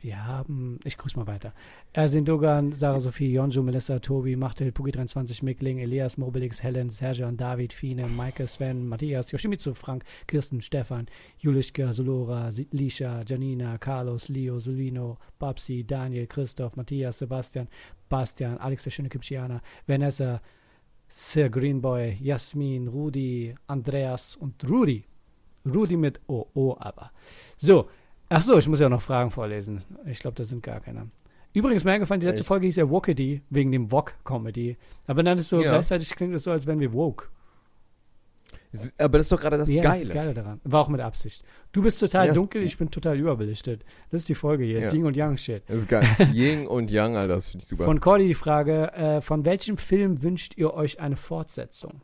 Wir haben, ich grüße mal weiter. Ersin Dogan, Sarah Sophie, Jonjo, Melissa, Tobi, Machtel, Pugi23, Mickling, Elias, Mobilix, Helen, Serjan, David, Fine, Maike, Sven, Matthias, Yoshimitsu, Frank, Kirsten, Stefan, Julischka, Solora, Lisha, Janina, Carlos, Leo, Solino, Babsi, Daniel, Christoph, Matthias, Sebastian, Bastian, Alex, der schöne Kimchiana, Vanessa, Sir Greenboy, Jasmin, Rudi, Andreas und Rudi. Rudi mit O, O aber. So, ach so, ich muss ja noch Fragen vorlesen. Ich glaube, das sind gar keine. Übrigens, mir eingefallen, die letzte Echt? Folge hieß ja Wokedy, wegen dem Wok-Comedy. Aber dann ist so, Ja. gleichzeitig klingt es so, als wären wir woke. Aber das ist doch gerade das ja, Geile. das Geile daran. War auch mit Absicht. Du bist total Ja. dunkel, ich bin total überbelichtet. Das ist die Folge hier. Ja. Sing und Yang Shit. Das ist geil. Ying und Yang, Alter, das finde ich super. Von Cordy die Frage, äh, von welchem Film wünscht ihr euch eine Fortsetzung?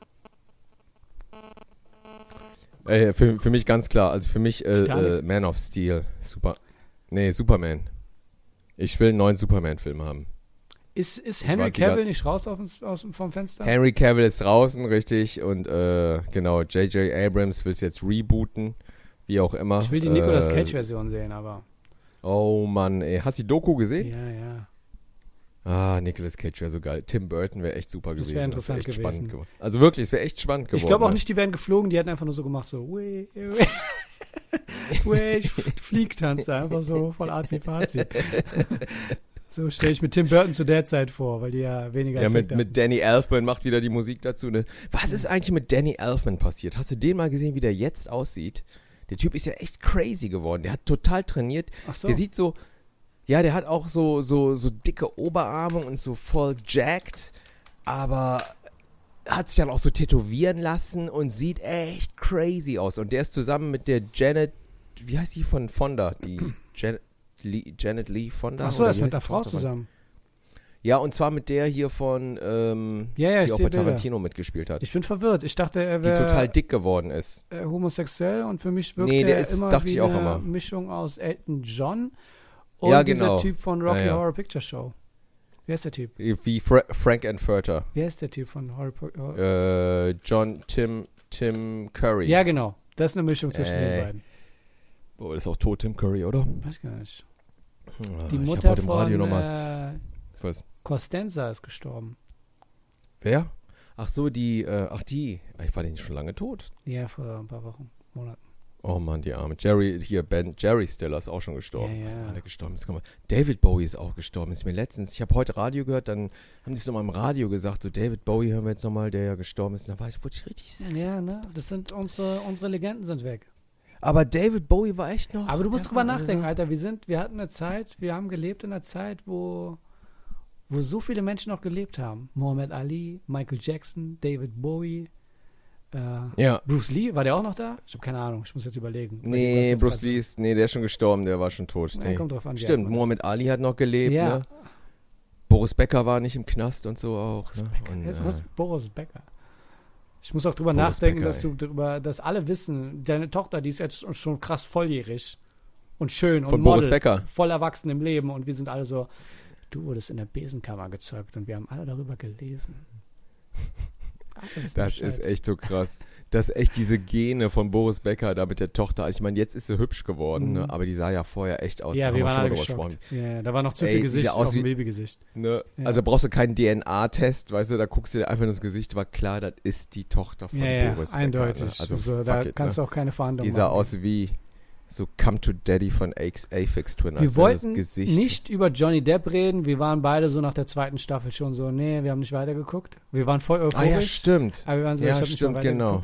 Ey, für, für mich ganz klar, also für mich äh, äh, Man of Steel. Super. Nee, Superman. Ich will einen neuen Superman-Film haben. Ist, ist Henry Cavill nicht raus auf, aus, vom Fenster? Henry Cavill ist draußen, richtig. Und äh, genau, J.J. Abrams will es jetzt rebooten. Wie auch immer. ich will die Nicolas Äh, Cage-Version sehen, aber. Oh Mann, ey. Hast du die Doku gesehen? Ja, ja. Ah, Nicolas Cage wäre so geil. Tim Burton wäre echt super Das gewesen. wär interessant echt gewesen. spannend geworden. Also wirklich, es wäre echt spannend geworden. Ich glaube auch nicht, die wären geflogen, die hätten einfach nur so gemacht, so, weh, weh, weh, fliegt tanzt einfach so voll azi-fazi. So stelle ich mir Tim Burton zu der Zeit vor, weil die ja weniger Ja, mit, mit Danny Elfman macht wieder die Musik dazu. Ne? Was ist eigentlich mit Danny Elfman passiert? Hast du den mal gesehen, wie der jetzt aussieht? Der Typ ist ja echt crazy geworden. Der hat total trainiert. Ach so. Der sieht so, ja, der hat auch so, so, so dicke Oberarme und so voll jacked, aber hat sich dann auch so tätowieren lassen und sieht echt crazy aus. Und der ist zusammen mit der Janet, wie heißt die von Fonda? Die Janet Lee, Janet Lee Fonda? Ach so, Oder er ist mit der Frau zusammen. Ja, und zwar mit der hier von, ähm, Ja, ja, die auch bei Bilder. Tarantino mitgespielt hat. Ich bin verwirrt. Ich dachte, er die total wäre dick geworden ist. äh, homosexuell und für mich wirkt Nee, der er ist- immer dachte wie ich auch eine immer. Mischung aus Elton John und Ja, dieser genau. Typ von Rocky Ja, ja. Horror Picture Show. Wer ist der Typ? Wie Fra Frank and Furter. Wer ist der Typ von Horror Picture Äh, John Tim, Tim Curry. Ja, genau. Das ist eine Mischung zwischen Ey. den beiden. Boah, das ist auch tot, Tim Curry, oder? Weiß gar nicht. Ah, Die Mutter von äh? Costanza ist gestorben. Wer? Ach so, die, äh, ach die. Ich war nicht schon lange tot. Ja, vor ein paar Wochen, Monaten. Oh Mann, die arme. Jerry, hier, Ben, Jerry Stiller ist auch schon gestorben. Ja, ja. Sind alle gestorben? Wir- David Bowie ist auch gestorben. Ist mir letztens, ich habe heute Radio gehört, dann haben die es nochmal im Radio gesagt, so David Bowie hören wir jetzt nochmal, der ja gestorben ist. Und da war ich, wurde ich richtig sad. Ja, ne? Das sind unsere, unsere Legenden sind weg. Aber David Bowie war echt noch. Aber du musst drüber war- nachdenken, Alter. Wir sind, wir hatten eine Zeit, wir haben gelebt in einer Zeit, wo, wo so viele Menschen noch gelebt haben. Muhammad Ali, Michael Jackson, David Bowie, äh, Ja. Bruce Lee, war der auch noch da? Ich habe keine Ahnung, ich muss jetzt überlegen. Nee, jetzt Bruce Lee ist, nee, der ist schon gestorben, der war schon tot. Ja, Nee. kommt drauf an. Stimmt. Muhammad Ali hat noch gelebt, Ja. ne? Boris Becker war nicht im Knast und so auch. Ne? Und, Jetzt, äh, was? Boris Becker. Ich muss auch drüber Boris nachdenken, Becker, dass du drüber, dass alle wissen, deine Tochter, die ist jetzt schon krass volljährig und schön Von und Boris Model, Becker. voll erwachsen im Leben und wir sind alle so, du wurdest in der Besenkammer gezeugt und wir haben alle darüber gelesen. Das ist echt so krass. Das ist echt diese Gene von Boris Becker da mit der Tochter. Also ich meine, jetzt ist sie hübsch geworden, Mhm. ne? aber die sah ja vorher echt aus. Ja, wir waren geschockt. Ja, da war noch zu Ey, viel sieht Gesicht ja aus auf dem Babygesicht. Ne? Ja. Also brauchst du keinen DNA-Test, weißt du, da guckst du dir einfach nur das Gesicht, war klar, das ist die Tochter von Ja, ja, Boris Becker. eindeutig. Ne? Also Also, da it, kannst ne? du auch keine Verhandlung Die sah machen. aus wie so Come to Daddy von Apex, Aphex Twin. Wir wollten nicht über Johnny Depp reden. Wir waren beide so nach der zweiten Staffel schon so, nee, wir haben nicht weitergeguckt. Wir waren voll Ah euphorisch. ja, stimmt. Aber wir waren so, Ja, ich stimmt, genau.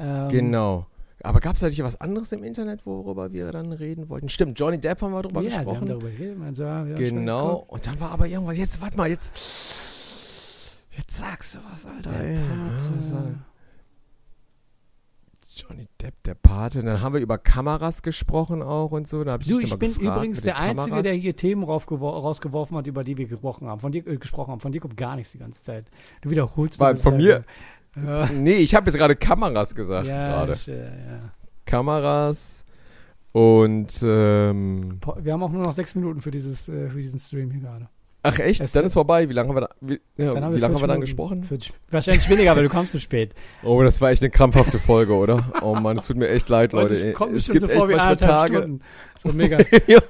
Ähm, Genau. Aber gab es da nicht was anderes im Internet, worüber wir dann reden wollten? Stimmt, Johnny Depp haben wir drüber ja, wir haben gesprochen. darüber geredet. Man wir schon Genau. Und dann war aber irgendwas. Jetzt, warte mal, jetzt. Jetzt sagst du was, Alter. Der. Pate. Ja, Johnny Depp, der Pate. Dann haben wir über Kameras gesprochen auch und so. Da hab ich Du, ich bin gefragt übrigens der Einzige, der hier Themen rausgeworfen hat, über die wir gesprochen haben. Von dir, äh, gesprochen haben. Von dir kommt gar nichts die ganze Zeit. Du wiederholst nur von dasselbe. Ja, Nee, ich habe jetzt gerade Kameras gesagt. ja, gerade. ich, äh, ja. Kameras und. Ähm, Wir haben auch nur noch sechs Minuten für, dieses, äh, für diesen Stream hier gerade. ach, echt? Es- dann ist vorbei. Wie lange haben wir da, wie, ja, Dann wie lange haben wir 40 dann gesprochen? 40, wahrscheinlich weniger, aber du kommst zu spät. Oh, das war echt eine krampfhafte Folge, oder? Oh Mann, es tut mir echt leid, Leute. ich komme mir es gibt so vor wie manchmal anderthalb Stunden. So mega. Jo,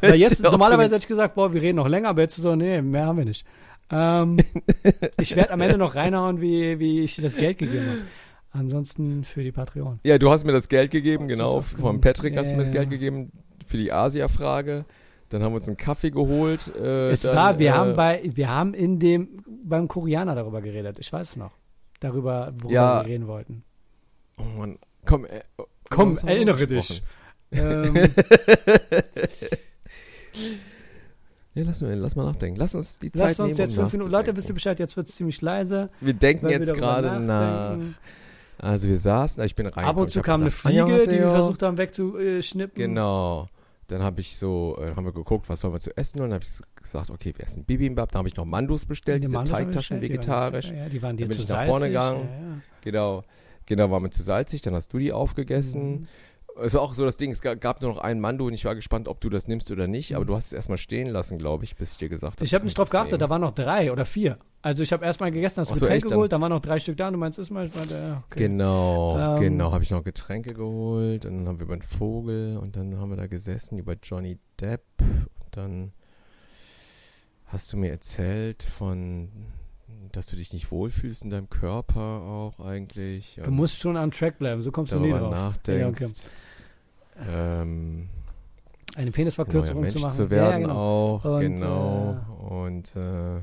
Weil jetzt, Alter, normalerweise hätte ich gesagt, boah, wir reden noch länger, aber jetzt so, nee, mehr haben wir nicht. Ähm, ich werde am Ende noch reinhauen, wie, wie ich dir das Geld gegeben habe. Ansonsten für die Patreon. Ja, du hast mir das Geld gegeben, Oh, genau. Von. Patrick hast du Ja, mir das Geld gegeben für die Asia-Frage. Dann haben wir uns einen Kaffee geholt. Äh, es dann, war, wir äh, haben bei, wir haben in dem, beim Koreaner darüber geredet. Ich weiß es noch. Darüber, worüber Ja. wir reden wollten. Oh Mann, komm. Äh, Komm, erinnere dich. Ähm, Ja, lass mal, lass mal nachdenken. Lass uns die Zeit lasst uns nehmen, jetzt um fünf Minuten. Leute, wisst ihr. Bescheid, jetzt wird es ziemlich leise. Wir denken wir jetzt gerade nach. Also wir saßen, ich bin rein. Ab und zu kam eine Fliege, die wir versucht haben wegzuschnippen. Genau. Dann habe ich so, äh, haben wir geguckt, was sollen wir zu essen und dann habe ich gesagt, okay, wir essen Bibimbap. Dann habe ich noch Mandus bestellt, Die diese wir Teigtaschen bestellt, die waren vegetarisch. Ja, die waren dir Dann bin zu ich nach vorne salzig. gegangen. Ja, ja. Genau. Genau, war mir zu salzig, dann hast du die aufgegessen. Mhm. Es war auch so das Ding, es ga- gab nur noch einen Mando und ich war gespannt, ob du das nimmst oder nicht, aber du hast es erstmal stehen lassen, glaube ich, bis ich dir gesagt habe. Ich habe nicht drauf geachtet, da waren noch drei oder vier. Also ich habe erstmal gegessen, das Ach so, Getränk echt? Geholt, dann waren noch drei Stück da und du meinst, ist mal, ich meinte, ja, okay. Genau, Ähm, genau, habe ich noch Getränke geholt und dann haben wir über den Vogel und dann haben wir da gesessen über Johnny Depp und dann hast du mir erzählt von, dass du dich nicht wohlfühlst in deinem Körper auch eigentlich. Du musst schon am Track bleiben, so kommst du nie drauf. nachdenkst. Ja, okay. Ähm, Eine Penisverkürzung ja, Mensch zu machen. zu werden ja, genau. auch, Und, genau. Und äh,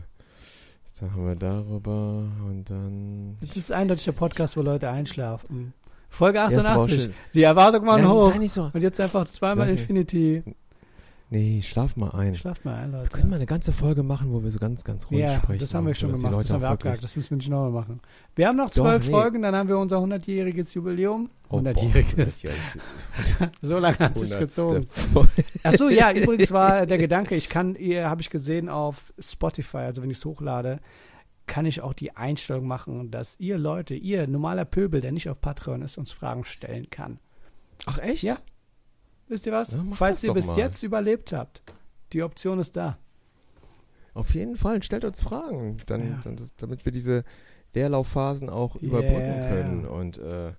dann haben wir darüber und dann... Das ist eindeutig der Podcast, wo Leute einschlafen. Folge Ja, ist aber auch 88. schön. die Erwartungen waren Nein, hoch. so. Und jetzt einfach zweimal Sag nicht. Nee, schlaf mal ein. Schlaft mal ein, Wir Leute. können mal eine ganze Folge machen, wo wir so ganz, ganz ruhig Ja, sprechen. das haben wir schon gemacht. Das haben wir abgehakt. Das müssen wir nicht nochmal machen. Wir haben noch zwölf nee. Folgen, dann haben wir unser 100-jähriges Jubiläum. Oh, boah, 100-jähriges. 100-jähriges. So lange hat sich gezogen. Ach so, ja, übrigens war der Gedanke, ich kann, ihr habe ich gesehen auf Spotify, also wenn ich es hochlade, kann ich auch die Einstellung machen, dass ihr Leute, ihr normaler Pöbel, der nicht auf Patreon ist, uns Fragen stellen kann. Ach echt? Ja. Wisst ihr was? Ja, Falls ihr bis mal. jetzt überlebt habt, die Option ist da. Auf jeden Fall, stellt uns Fragen, dann, Ja. dann damit wir diese Leerlaufphasen auch überbrücken Yeah. können. Und, äh,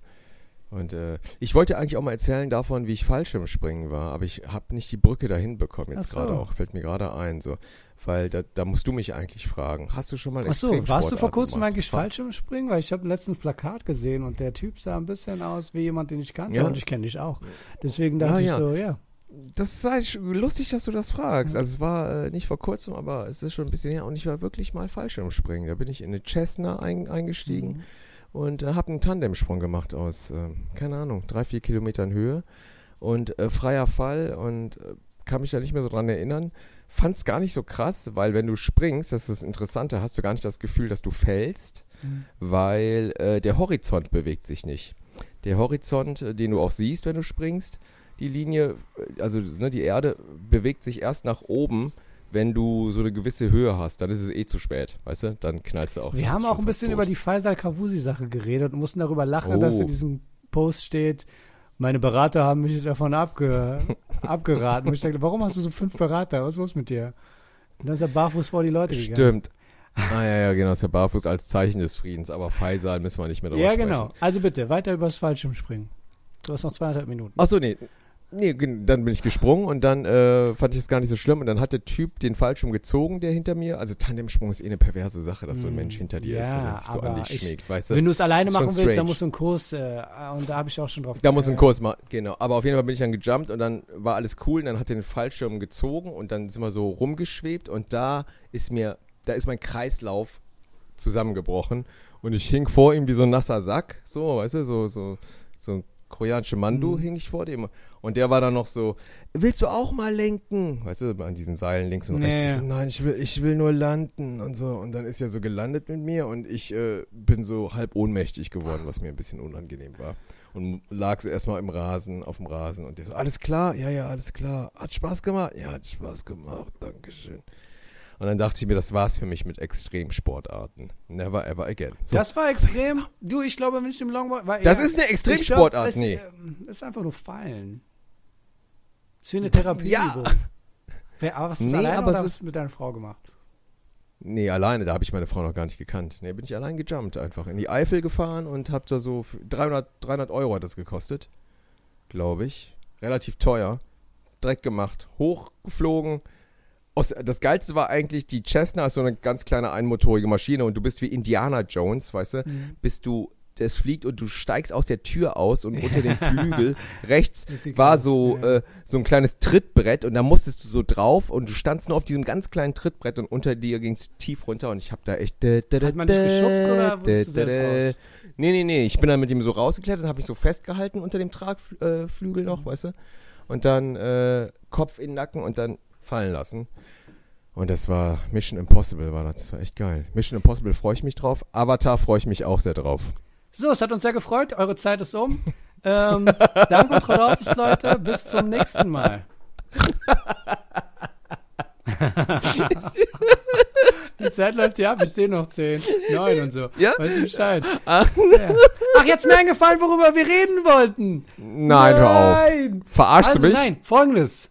und äh, ich wollte eigentlich auch mal erzählen davon, wie ich Fallschirmspringen war, aber ich habe nicht die Brücke dahin bekommen jetzt so. gerade auch, fällt mir gerade ein. So. Weil da, da musst du mich eigentlich fragen. Hast du schon mal Ach so, warst du vor kurzem gemacht? eigentlich Fallschirmspringen? Weil ich habe letztens Plakat gesehen und der Typ sah ein bisschen aus wie jemand, den ich kannte Ja. und ich kenne dich auch. Deswegen Ja, dachte ich ja. so, ja. Das sei lustig, dass du das fragst. Also es war äh, nicht vor kurzem, aber es ist schon ein bisschen her und ich war wirklich mal Fallschirmspringen. Da bin ich in eine Cessna ein, eingestiegen Mhm. und äh, habe einen Tandemsprung gemacht aus, äh, keine Ahnung, drei, vier Kilometern Höhe und äh, freier Fall und äh, kann mich da nicht mehr so dran erinnern. Fand es gar nicht so krass, weil wenn du springst, das ist das Interessante, hast du gar nicht das Gefühl, dass du fällst, Mhm. weil äh, der Horizont bewegt sich nicht. Der Horizont, äh, den du auch siehst, wenn du springst, die Linie, äh, also ne, die Erde bewegt sich erst nach oben, wenn du so eine gewisse Höhe hast. Dann ist es eh zu spät, weißt du? Dann knallst du auch. Wir haben auch ein bisschen tot. über die Faisal Kavusi-Sache geredet und mussten darüber lachen, dass Oh. in diesem Post steht, meine Berater haben mich davon abge abgeraten. Und ich dachte, warum hast du so fünf Berater? Was ist los mit dir? Und dann ist er barfuß vor die Leute gegangen. Stimmt. Ah ja, ja, genau, ist der Barfuß als Zeichen des Friedens, aber Faisal müssen wir nicht mehr drüber Ja, sprechen. genau. Also bitte, weiter übers Fallschirmspringen. Du hast noch zweieinhalb Minuten. Achso, nee. Nee, dann bin ich gesprungen und dann äh, fand ich es gar nicht so schlimm und dann hat der Typ den Fallschirm gezogen, der hinter mir, also Tandemsprung ist eh eine perverse Sache, dass so ein Mensch hinter dir ist ja, und das so an dich ich- schmiegt, weißt du? Wenn du es alleine ist machen willst, dann strange. musst du einen Kurs, äh, und da habe ich auch schon drauf Da muss ein Kurs machen, genau. Aber auf jeden Fall bin ich dann gejumpt und dann war alles cool und dann hat er den Fallschirm gezogen und dann sind wir so rumgeschwebt und da ist mir, da ist mein Kreislauf zusammengebrochen und ich hing vor ihm wie so ein nasser Sack, so, weißt du, so, so, so ein koreanische Mandu Mhm. hing ich vor dem und der war dann noch so, willst du auch mal lenken? Weißt du, an diesen Seilen links und Ja, rechts. Ich so, nein, ich will, ich will nur landen und so und dann ist er so gelandet mit mir und ich äh, bin so halb ohnmächtig geworden, was mir ein bisschen unangenehm war und lag so erstmal im Rasen, auf dem Rasen und der so, alles klar? Ja, ja, alles klar. Hat Spaß gemacht? Ja, hat Spaß gemacht, Dankeschön. Und dann dachte ich mir, das war's für mich mit Extremsportarten. Never ever again. So, Das war extrem. Du, ich glaube, wenn ich im Longboard war. das ja, ist eine Extremsportart, glaub, nee. es, ähm, ist einfach nur Fallen. Ist wie eine Therapie. Ja. Wer, aber was ist Nee, alleine aber oder hast du mit deiner Frau gemacht? Nee, alleine, da habe ich meine Frau noch gar nicht gekannt. Nee, bin ich allein gejumpt einfach. In die Eifel gefahren und hab da so für 300, 300 Euro hat das gekostet. Glaube ich. Relativ teuer. Dreck gemacht. Hochgeflogen. Aus, das Geilste war eigentlich, die Cessna ist so eine ganz kleine einmotorige Maschine und du bist wie Indiana Jones, weißt du? Mhm. Bist du, das fliegt und du steigst aus der Tür aus und unter dem Flügel rechts war so, ja. äh, so ein kleines Trittbrett und da musstest du so drauf und du standst nur auf diesem ganz kleinen Trittbrett und unter dir ging es tief runter und ich habe da echt. Hat man dich geschubst oder wurdest du selbst raus? Nee, nee, nee. Ich bin dann mit ihm so rausgeklettert und habe mich so festgehalten unter dem Tragflügel äh, noch, weißt du? Und dann äh, Kopf in den Nacken und dann fallen lassen. Und das war Mission Impossible, war das. Das war echt geil. Mission Impossible freue ich mich drauf. Avatar freue ich mich auch sehr drauf. So, es hat uns sehr gefreut. Eure Zeit ist um. ähm, danke und Leute. Bis zum nächsten Mal. Die Zeit läuft ja ab, ich sehe noch 10, 9 und so. Ja? Weißt du Bescheid? Ach, Ja. Ach, jetzt mir eingefallen, worüber wir reden wollten. nein, hör auf. Nein. Verarschst Also, du mich? nein, folgendes.